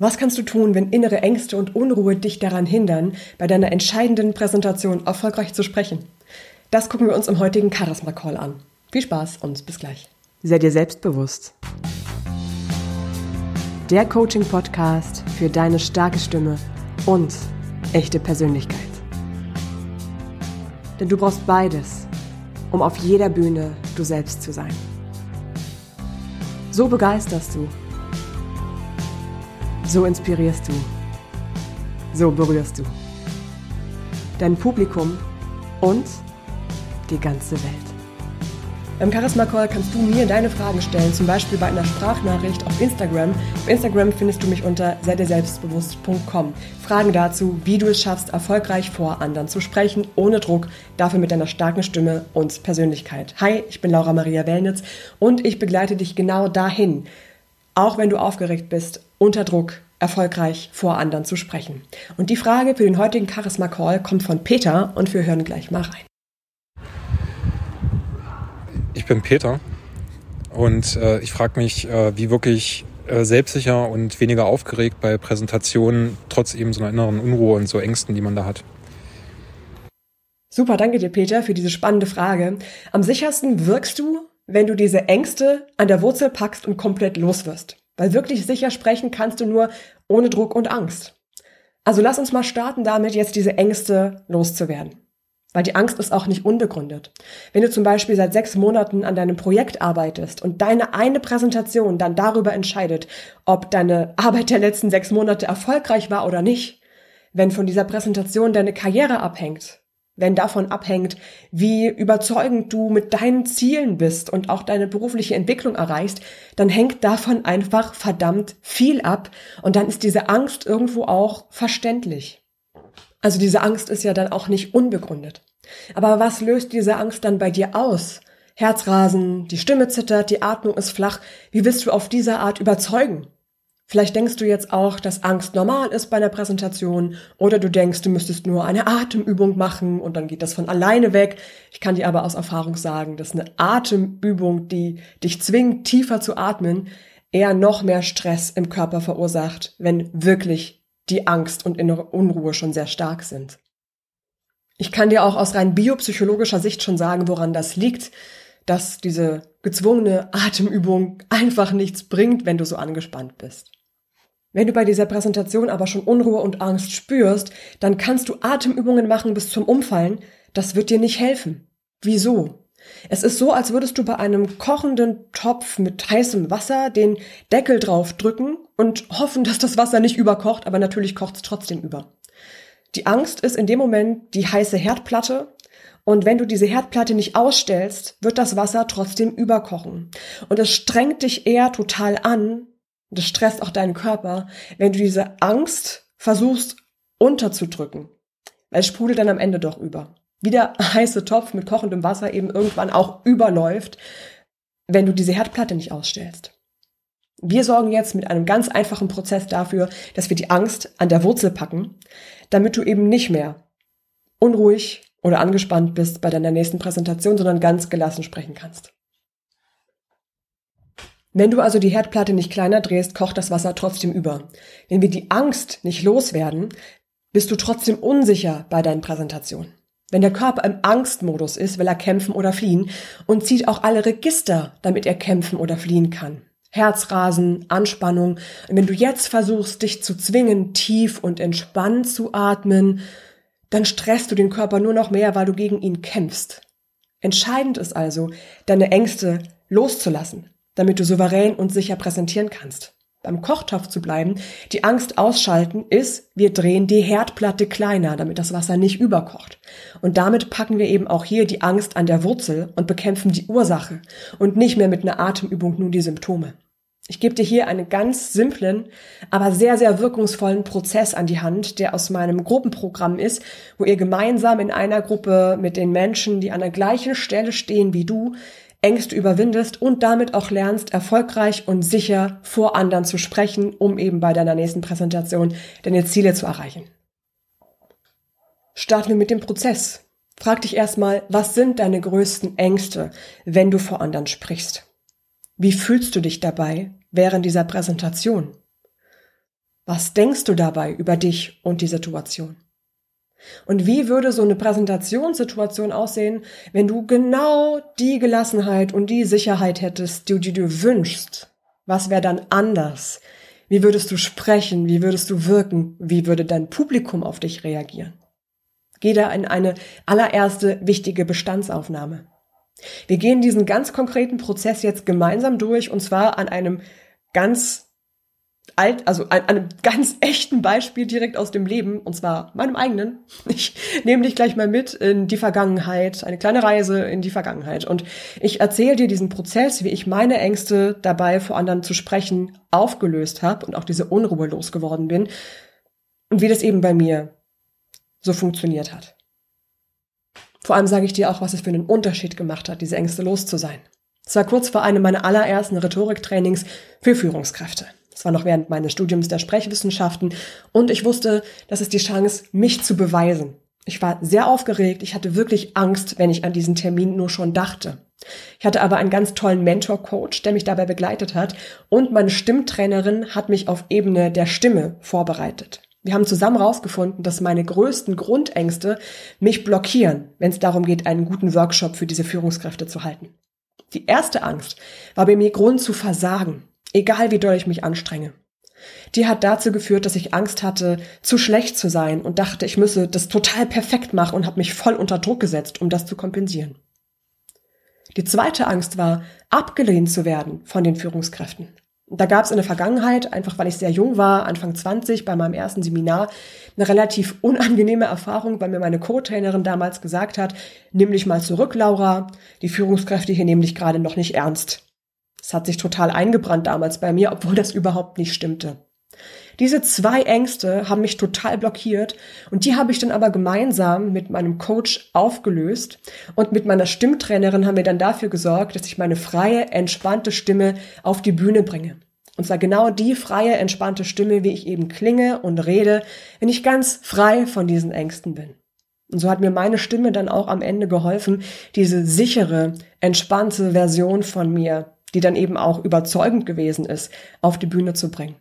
Was kannst du tun, wenn innere Ängste und Unruhe dich daran hindern, bei deiner entscheidenden Präsentation erfolgreich zu sprechen? Das gucken wir uns im heutigen Charisma Call an. Viel Spaß und bis gleich. Sei dir selbstbewusst. Der Coaching Podcast für deine starke Stimme und echte Persönlichkeit. Denn du brauchst beides, um auf jeder Bühne du selbst zu sein. So begeisterst du so inspirierst du. So berührst du. Dein Publikum und die ganze Welt. Beim Charisma Call kannst du mir deine Fragen stellen, zum Beispiel bei einer Sprachnachricht auf Instagram. Auf Instagram findest du mich unter selbstbewusst.com. Fragen dazu, wie du es schaffst, erfolgreich vor anderen zu sprechen, ohne Druck, dafür mit deiner starken Stimme und Persönlichkeit. Hi, ich bin Laura Maria Wellnitz und ich begleite dich genau dahin, auch wenn du aufgeregt bist, unter Druck erfolgreich vor anderen zu sprechen. Und die Frage für den heutigen Charisma Call kommt von Peter und wir hören gleich mal rein. Ich bin Peter und äh, ich frage mich, äh, wie wirklich äh, selbstsicher und weniger aufgeregt bei Präsentationen, trotz eben so einer inneren Unruhe und so Ängsten, die man da hat. Super, danke dir, Peter, für diese spannende Frage. Am sichersten wirkst du, wenn du diese Ängste an der Wurzel packst und komplett loswirst. Weil wirklich sicher sprechen kannst du nur ohne Druck und Angst. Also lass uns mal starten damit, jetzt diese Ängste loszuwerden. Weil die Angst ist auch nicht unbegründet. Wenn du zum Beispiel seit sechs Monaten an deinem Projekt arbeitest und deine eine Präsentation dann darüber entscheidet, ob deine Arbeit der letzten sechs Monate erfolgreich war oder nicht, wenn von dieser Präsentation deine Karriere abhängt, wenn davon abhängt, wie überzeugend du mit deinen Zielen bist und auch deine berufliche Entwicklung erreichst, dann hängt davon einfach verdammt viel ab und dann ist diese Angst irgendwo auch verständlich. Also diese Angst ist ja dann auch nicht unbegründet. Aber was löst diese Angst dann bei dir aus? Herzrasen, die Stimme zittert, die Atmung ist flach. Wie willst du auf diese Art überzeugen? Vielleicht denkst du jetzt auch, dass Angst normal ist bei einer Präsentation oder du denkst, du müsstest nur eine Atemübung machen und dann geht das von alleine weg. Ich kann dir aber aus Erfahrung sagen, dass eine Atemübung, die dich zwingt, tiefer zu atmen, eher noch mehr Stress im Körper verursacht, wenn wirklich die Angst und innere Unruhe schon sehr stark sind. Ich kann dir auch aus rein biopsychologischer Sicht schon sagen, woran das liegt dass diese gezwungene Atemübung einfach nichts bringt, wenn du so angespannt bist. Wenn du bei dieser Präsentation aber schon Unruhe und Angst spürst, dann kannst du Atemübungen machen bis zum Umfallen. Das wird dir nicht helfen. Wieso? Es ist so, als würdest du bei einem kochenden Topf mit heißem Wasser den Deckel drauf drücken und hoffen, dass das Wasser nicht überkocht, aber natürlich kocht es trotzdem über. Die Angst ist in dem Moment die heiße Herdplatte und wenn du diese Herdplatte nicht ausstellst, wird das Wasser trotzdem überkochen. Und es strengt dich eher total an, das stresst auch deinen Körper, wenn du diese Angst versuchst unterzudrücken. Weil es sprudelt dann am Ende doch über. Wie der heiße Topf mit kochendem Wasser eben irgendwann auch überläuft, wenn du diese Herdplatte nicht ausstellst. Wir sorgen jetzt mit einem ganz einfachen Prozess dafür, dass wir die Angst an der Wurzel packen, damit du eben nicht mehr unruhig, oder angespannt bist bei deiner nächsten Präsentation, sondern ganz gelassen sprechen kannst. Wenn du also die Herdplatte nicht kleiner drehst, kocht das Wasser trotzdem über. Wenn wir die Angst nicht loswerden, bist du trotzdem unsicher bei deinen Präsentationen. Wenn der Körper im Angstmodus ist, will er kämpfen oder fliehen und zieht auch alle Register, damit er kämpfen oder fliehen kann. Herzrasen, Anspannung. Und wenn du jetzt versuchst, dich zu zwingen, tief und entspannt zu atmen dann stresst du den Körper nur noch mehr, weil du gegen ihn kämpfst. Entscheidend ist also, deine Ängste loszulassen, damit du souverän und sicher präsentieren kannst. Beim Kochtopf zu bleiben, die Angst ausschalten ist, wir drehen die Herdplatte kleiner, damit das Wasser nicht überkocht. Und damit packen wir eben auch hier die Angst an der Wurzel und bekämpfen die Ursache und nicht mehr mit einer Atemübung nur die Symptome. Ich gebe dir hier einen ganz simplen, aber sehr, sehr wirkungsvollen Prozess an die Hand, der aus meinem Gruppenprogramm ist, wo ihr gemeinsam in einer Gruppe mit den Menschen, die an der gleichen Stelle stehen wie du, Ängste überwindest und damit auch lernst, erfolgreich und sicher vor anderen zu sprechen, um eben bei deiner nächsten Präsentation deine Ziele zu erreichen. Starten wir mit dem Prozess. Frag dich erstmal, was sind deine größten Ängste, wenn du vor anderen sprichst? Wie fühlst du dich dabei während dieser Präsentation? Was denkst du dabei über dich und die Situation? Und wie würde so eine Präsentationssituation aussehen, wenn du genau die Gelassenheit und die Sicherheit hättest, die, du wünschst? Was wäre dann anders? Wie würdest du sprechen? Wie würdest du wirken? Wie würde dein Publikum auf dich reagieren? Geh da in eine allererste wichtige Bestandsaufnahme. Wir gehen diesen ganz konkreten Prozess jetzt gemeinsam durch und zwar an einem ganz alt, also an einem ganz echten Beispiel direkt aus dem Leben und zwar meinem eigenen. Ich nehme dich gleich mal mit in die Vergangenheit, eine kleine Reise in die Vergangenheit und ich erzähle dir diesen Prozess, wie ich meine Ängste dabei vor anderen zu sprechen aufgelöst habe und auch diese Unruhe losgeworden bin und wie das eben bei mir so funktioniert hat. Vor allem sage ich dir auch, was es für einen Unterschied gemacht hat, diese Ängste los zu sein. Es war kurz vor einem meiner allerersten Rhetoriktrainings für Führungskräfte. Es war noch während meines Studiums der Sprechwissenschaften und ich wusste, das ist die Chance, mich zu beweisen. Ich war sehr aufgeregt, ich hatte wirklich Angst, wenn ich an diesen Termin nur schon dachte. Ich hatte aber einen ganz tollen Mentor-Coach, der mich dabei begleitet hat und meine Stimmtrainerin hat mich auf Ebene der Stimme vorbereitet. Wir haben zusammen herausgefunden, dass meine größten Grundängste mich blockieren, wenn es darum geht, einen guten Workshop für diese Führungskräfte zu halten. Die erste Angst war bei mir Grund zu versagen, egal wie doll ich mich anstrenge. Die hat dazu geführt, dass ich Angst hatte, zu schlecht zu sein und dachte, ich müsse das total perfekt machen und habe mich voll unter Druck gesetzt, um das zu kompensieren. Die zweite Angst war, abgelehnt zu werden von den Führungskräften. Da gab es in der Vergangenheit, einfach weil ich sehr jung war, Anfang 20, bei meinem ersten Seminar, eine relativ unangenehme Erfahrung, weil mir meine Co-Trainerin damals gesagt hat, nimm dich mal zurück, Laura, die Führungskräfte hier nehmen dich gerade noch nicht ernst. Das hat sich total eingebrannt damals bei mir, obwohl das überhaupt nicht stimmte. Diese zwei Ängste haben mich total blockiert und die habe ich dann aber gemeinsam mit meinem Coach aufgelöst und mit meiner Stimmtrainerin haben wir dann dafür gesorgt, dass ich meine freie, entspannte Stimme auf die Bühne bringe. Und zwar genau die freie, entspannte Stimme, wie ich eben klinge und rede, wenn ich ganz frei von diesen Ängsten bin. Und so hat mir meine Stimme dann auch am Ende geholfen, diese sichere, entspannte Version von mir, die dann eben auch überzeugend gewesen ist, auf die Bühne zu bringen.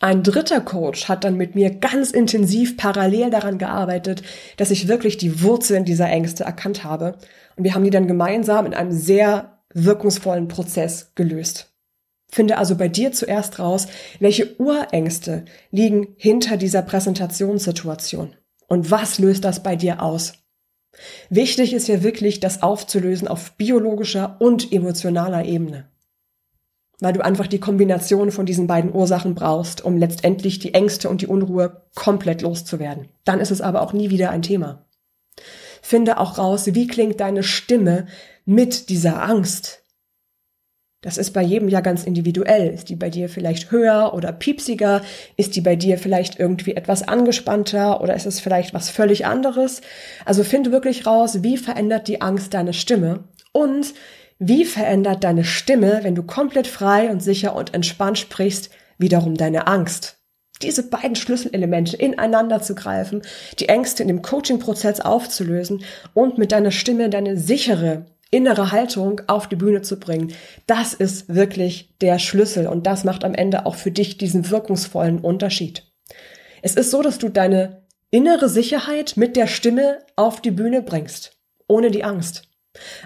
Ein dritter Coach hat dann mit mir ganz intensiv parallel daran gearbeitet, dass ich wirklich die Wurzeln dieser Ängste erkannt habe. Und wir haben die dann gemeinsam in einem sehr wirkungsvollen Prozess gelöst. Finde also bei dir zuerst raus, welche Urängste liegen hinter dieser Präsentationssituation und was löst das bei dir aus. Wichtig ist ja wirklich, das aufzulösen auf biologischer und emotionaler Ebene weil du einfach die Kombination von diesen beiden Ursachen brauchst, um letztendlich die Ängste und die Unruhe komplett loszuwerden. Dann ist es aber auch nie wieder ein Thema. Finde auch raus, wie klingt deine Stimme mit dieser Angst. Das ist bei jedem ja ganz individuell. Ist die bei dir vielleicht höher oder piepsiger? Ist die bei dir vielleicht irgendwie etwas angespannter oder ist es vielleicht was völlig anderes? Also finde wirklich raus, wie verändert die Angst deine Stimme und wie verändert deine Stimme, wenn du komplett frei und sicher und entspannt sprichst, wiederum deine Angst? Diese beiden Schlüsselelemente ineinander zu greifen, die Ängste in dem Coaching-Prozess aufzulösen und mit deiner Stimme deine sichere innere Haltung auf die Bühne zu bringen, das ist wirklich der Schlüssel und das macht am Ende auch für dich diesen wirkungsvollen Unterschied. Es ist so, dass du deine innere Sicherheit mit der Stimme auf die Bühne bringst, ohne die Angst.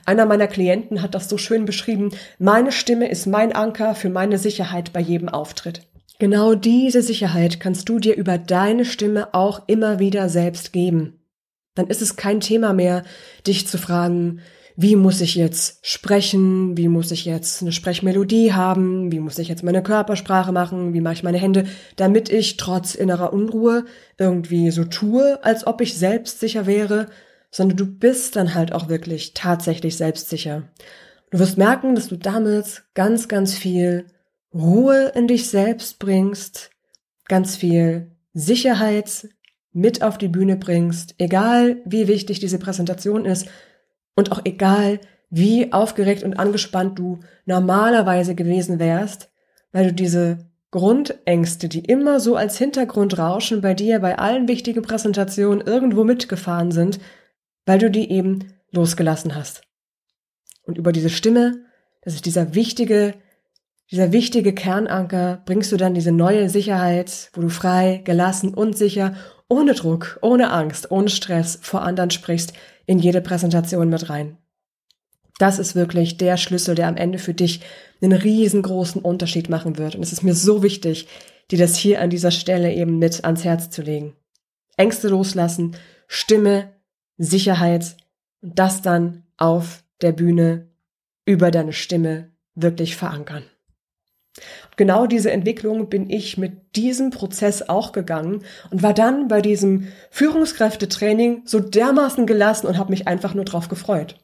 Einer meiner Klienten hat das so schön beschrieben, meine Stimme ist mein Anker für meine Sicherheit bei jedem Auftritt. Genau diese Sicherheit kannst du dir über deine Stimme auch immer wieder selbst geben. Dann ist es kein Thema mehr, dich zu fragen, wie muss ich jetzt sprechen, wie muss ich jetzt eine Sprechmelodie haben, wie muss ich jetzt meine Körpersprache machen, wie mache ich meine Hände, damit ich trotz innerer Unruhe irgendwie so tue, als ob ich selbstsicher wäre, sondern du bist dann halt auch wirklich tatsächlich selbstsicher. Du wirst merken, dass du damit ganz, ganz viel Ruhe in dich selbst bringst, ganz viel Sicherheit mit auf die Bühne bringst, egal wie wichtig diese Präsentation ist und auch egal wie aufgeregt und angespannt du normalerweise gewesen wärst, weil du diese Grundängste, die immer so als Hintergrundrauschen bei dir bei allen wichtigen Präsentationen irgendwo mitgefahren sind, weil du die eben losgelassen hast. Und über diese Stimme, das ist dieser wichtige dieser wichtige Kernanker, bringst du dann diese neue Sicherheit, wo du frei, gelassen und sicher, ohne Druck, ohne Angst, ohne Stress vor anderen sprichst, in jede Präsentation mit rein. Das ist wirklich der Schlüssel, der am Ende für dich einen riesengroßen Unterschied machen wird. Und es ist mir so wichtig, dir das hier an dieser Stelle eben mit ans Herz zu legen. Ängste loslassen, Stimme, Sicherheit und das dann auf der Bühne über deine Stimme wirklich verankern. Genau diese Entwicklung bin ich mit diesem Prozess auch gegangen und war dann bei diesem Führungskräftetraining so dermaßen gelassen und habe mich einfach nur drauf gefreut.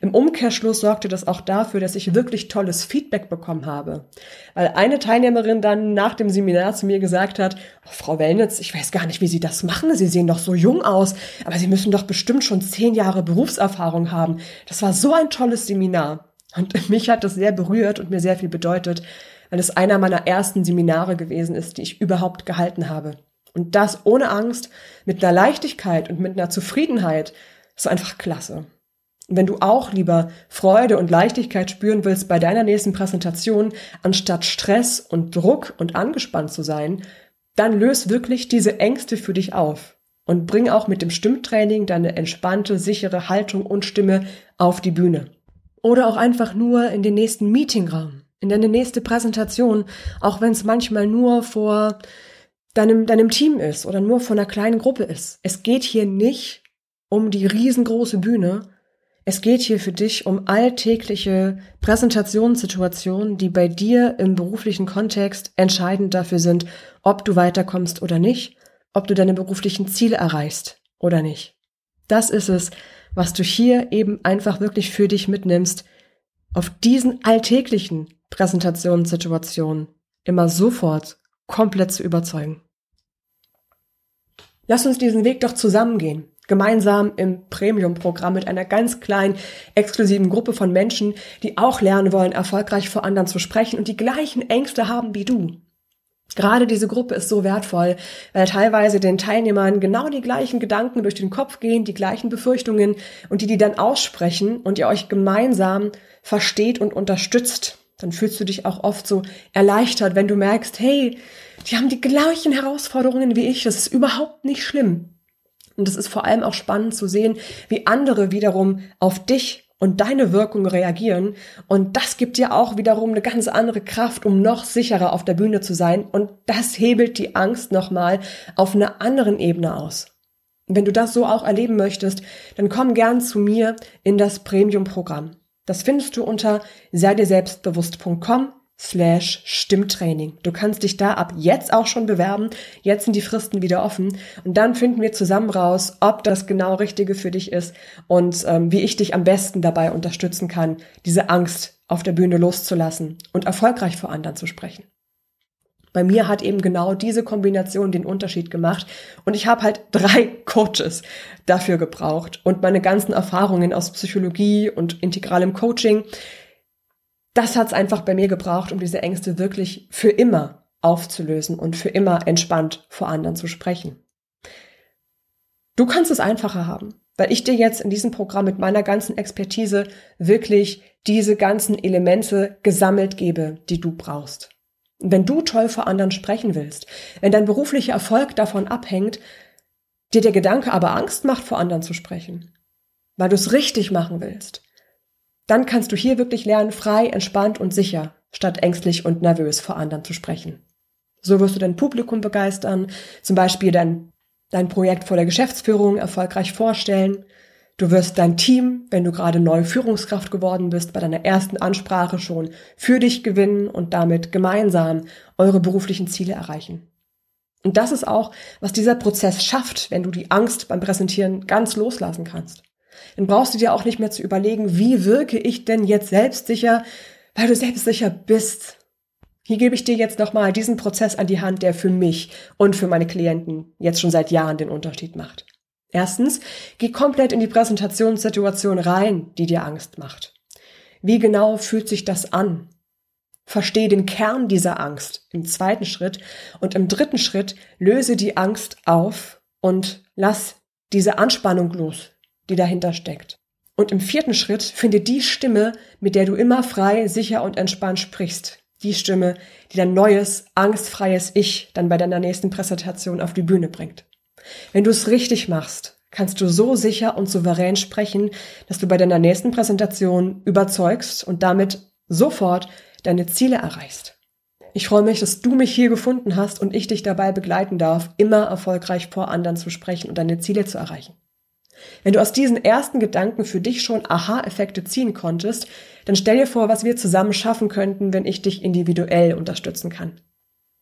Im Umkehrschluss sorgte das auch dafür, dass ich wirklich tolles Feedback bekommen habe. Weil eine Teilnehmerin dann nach dem Seminar zu mir gesagt hat, oh, Frau Wellnitz, ich weiß gar nicht, wie Sie das machen. Sie sehen doch so jung aus, aber Sie müssen doch bestimmt schon zehn Jahre Berufserfahrung haben. Das war so ein tolles Seminar. Und mich hat das sehr berührt und mir sehr viel bedeutet, weil es einer meiner ersten Seminare gewesen ist, die ich überhaupt gehalten habe. Und das ohne Angst, mit einer Leichtigkeit und mit einer Zufriedenheit. Das einfach klasse. Wenn du auch lieber Freude und Leichtigkeit spüren willst bei deiner nächsten Präsentation, anstatt Stress und Druck und angespannt zu sein, dann löse wirklich diese Ängste für dich auf und bring auch mit dem Stimmtraining deine entspannte, sichere Haltung und Stimme auf die Bühne. Oder auch einfach nur in den nächsten Meetingraum, in deine nächste Präsentation, auch wenn es manchmal nur vor deinem, deinem Team ist oder nur vor einer kleinen Gruppe ist. Es geht hier nicht um die riesengroße Bühne, es geht hier für dich um alltägliche Präsentationssituationen, die bei dir im beruflichen Kontext entscheidend dafür sind, ob du weiterkommst oder nicht, ob du deine beruflichen Ziele erreichst oder nicht. Das ist es, was du hier eben einfach wirklich für dich mitnimmst, auf diesen alltäglichen Präsentationssituationen immer sofort komplett zu überzeugen. Lass uns diesen Weg doch zusammengehen gemeinsam im Premium-Programm mit einer ganz kleinen, exklusiven Gruppe von Menschen, die auch lernen wollen, erfolgreich vor anderen zu sprechen und die gleichen Ängste haben wie du. Gerade diese Gruppe ist so wertvoll, weil teilweise den Teilnehmern genau die gleichen Gedanken durch den Kopf gehen, die gleichen Befürchtungen und die die dann aussprechen und ihr euch gemeinsam versteht und unterstützt. Dann fühlst du dich auch oft so erleichtert, wenn du merkst, hey, die haben die gleichen Herausforderungen wie ich, das ist überhaupt nicht schlimm. Und es ist vor allem auch spannend zu sehen, wie andere wiederum auf dich und deine Wirkung reagieren. Und das gibt dir auch wiederum eine ganz andere Kraft, um noch sicherer auf der Bühne zu sein. Und das hebelt die Angst nochmal auf einer anderen Ebene aus. Wenn du das so auch erleben möchtest, dann komm gern zu mir in das Premium-Programm. Das findest du unter sei dir selbstbewusst.com slash Stimmtraining. Du kannst dich da ab jetzt auch schon bewerben. Jetzt sind die Fristen wieder offen. Und dann finden wir zusammen raus, ob das genau Richtige für dich ist und ähm, wie ich dich am besten dabei unterstützen kann, diese Angst auf der Bühne loszulassen und erfolgreich vor anderen zu sprechen. Bei mir hat eben genau diese Kombination den Unterschied gemacht und ich habe halt drei Coaches dafür gebraucht und meine ganzen Erfahrungen aus Psychologie und integralem Coaching das hat's einfach bei mir gebraucht, um diese Ängste wirklich für immer aufzulösen und für immer entspannt vor anderen zu sprechen. Du kannst es einfacher haben, weil ich dir jetzt in diesem Programm mit meiner ganzen Expertise wirklich diese ganzen Elemente gesammelt gebe, die du brauchst. wenn du toll vor anderen sprechen willst, wenn dein beruflicher Erfolg davon abhängt, dir der Gedanke aber Angst macht, vor anderen zu sprechen, weil du es richtig machen willst, dann kannst du hier wirklich lernen, frei, entspannt und sicher, statt ängstlich und nervös vor anderen zu sprechen. So wirst du dein Publikum begeistern, zum Beispiel dein, dein Projekt vor der Geschäftsführung erfolgreich vorstellen. Du wirst dein Team, wenn du gerade neue Führungskraft geworden bist, bei deiner ersten Ansprache schon für dich gewinnen und damit gemeinsam eure beruflichen Ziele erreichen. Und das ist auch, was dieser Prozess schafft, wenn du die Angst beim Präsentieren ganz loslassen kannst. Dann brauchst du dir auch nicht mehr zu überlegen, wie wirke ich denn jetzt selbstsicher, weil du selbstsicher bist. Hier gebe ich dir jetzt nochmal diesen Prozess an die Hand, der für mich und für meine Klienten jetzt schon seit Jahren den Unterschied macht. Erstens, geh komplett in die Präsentationssituation rein, die dir Angst macht. Wie genau fühlt sich das an? Verstehe den Kern dieser Angst im zweiten Schritt und im dritten Schritt löse die Angst auf und lass diese Anspannung los, die dahinter steckt. Und im vierten Schritt finde die Stimme, mit der du immer frei, sicher und entspannt sprichst. Die Stimme, die dein neues, angstfreies Ich dann bei deiner nächsten Präsentation auf die Bühne bringt. Wenn du es richtig machst, kannst du so sicher und souverän sprechen, dass du bei deiner nächsten Präsentation überzeugst und damit sofort deine Ziele erreichst. Ich freue mich, dass du mich hier gefunden hast und ich dich dabei begleiten darf, immer erfolgreich vor anderen zu sprechen und deine Ziele zu erreichen. Wenn du aus diesen ersten Gedanken für dich schon Aha-Effekte ziehen konntest, dann stell dir vor, was wir zusammen schaffen könnten, wenn ich dich individuell unterstützen kann.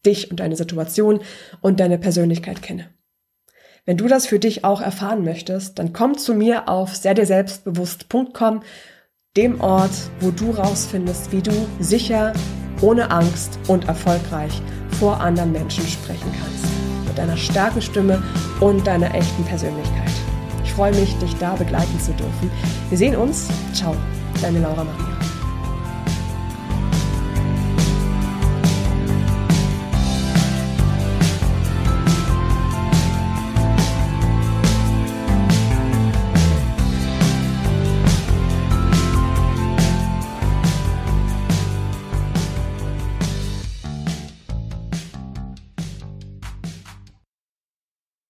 Dich und deine Situation und deine Persönlichkeit kenne. Wenn du das für dich auch erfahren möchtest, dann komm zu mir auf sehrdirselbstbewusst.com, dem Ort, wo du rausfindest, wie du sicher, ohne Angst und erfolgreich vor anderen Menschen sprechen kannst. Mit deiner starken Stimme und deiner echten Persönlichkeit. Ich freue mich, dich da begleiten zu dürfen. Wir sehen uns. Ciao, deine Laura Maria.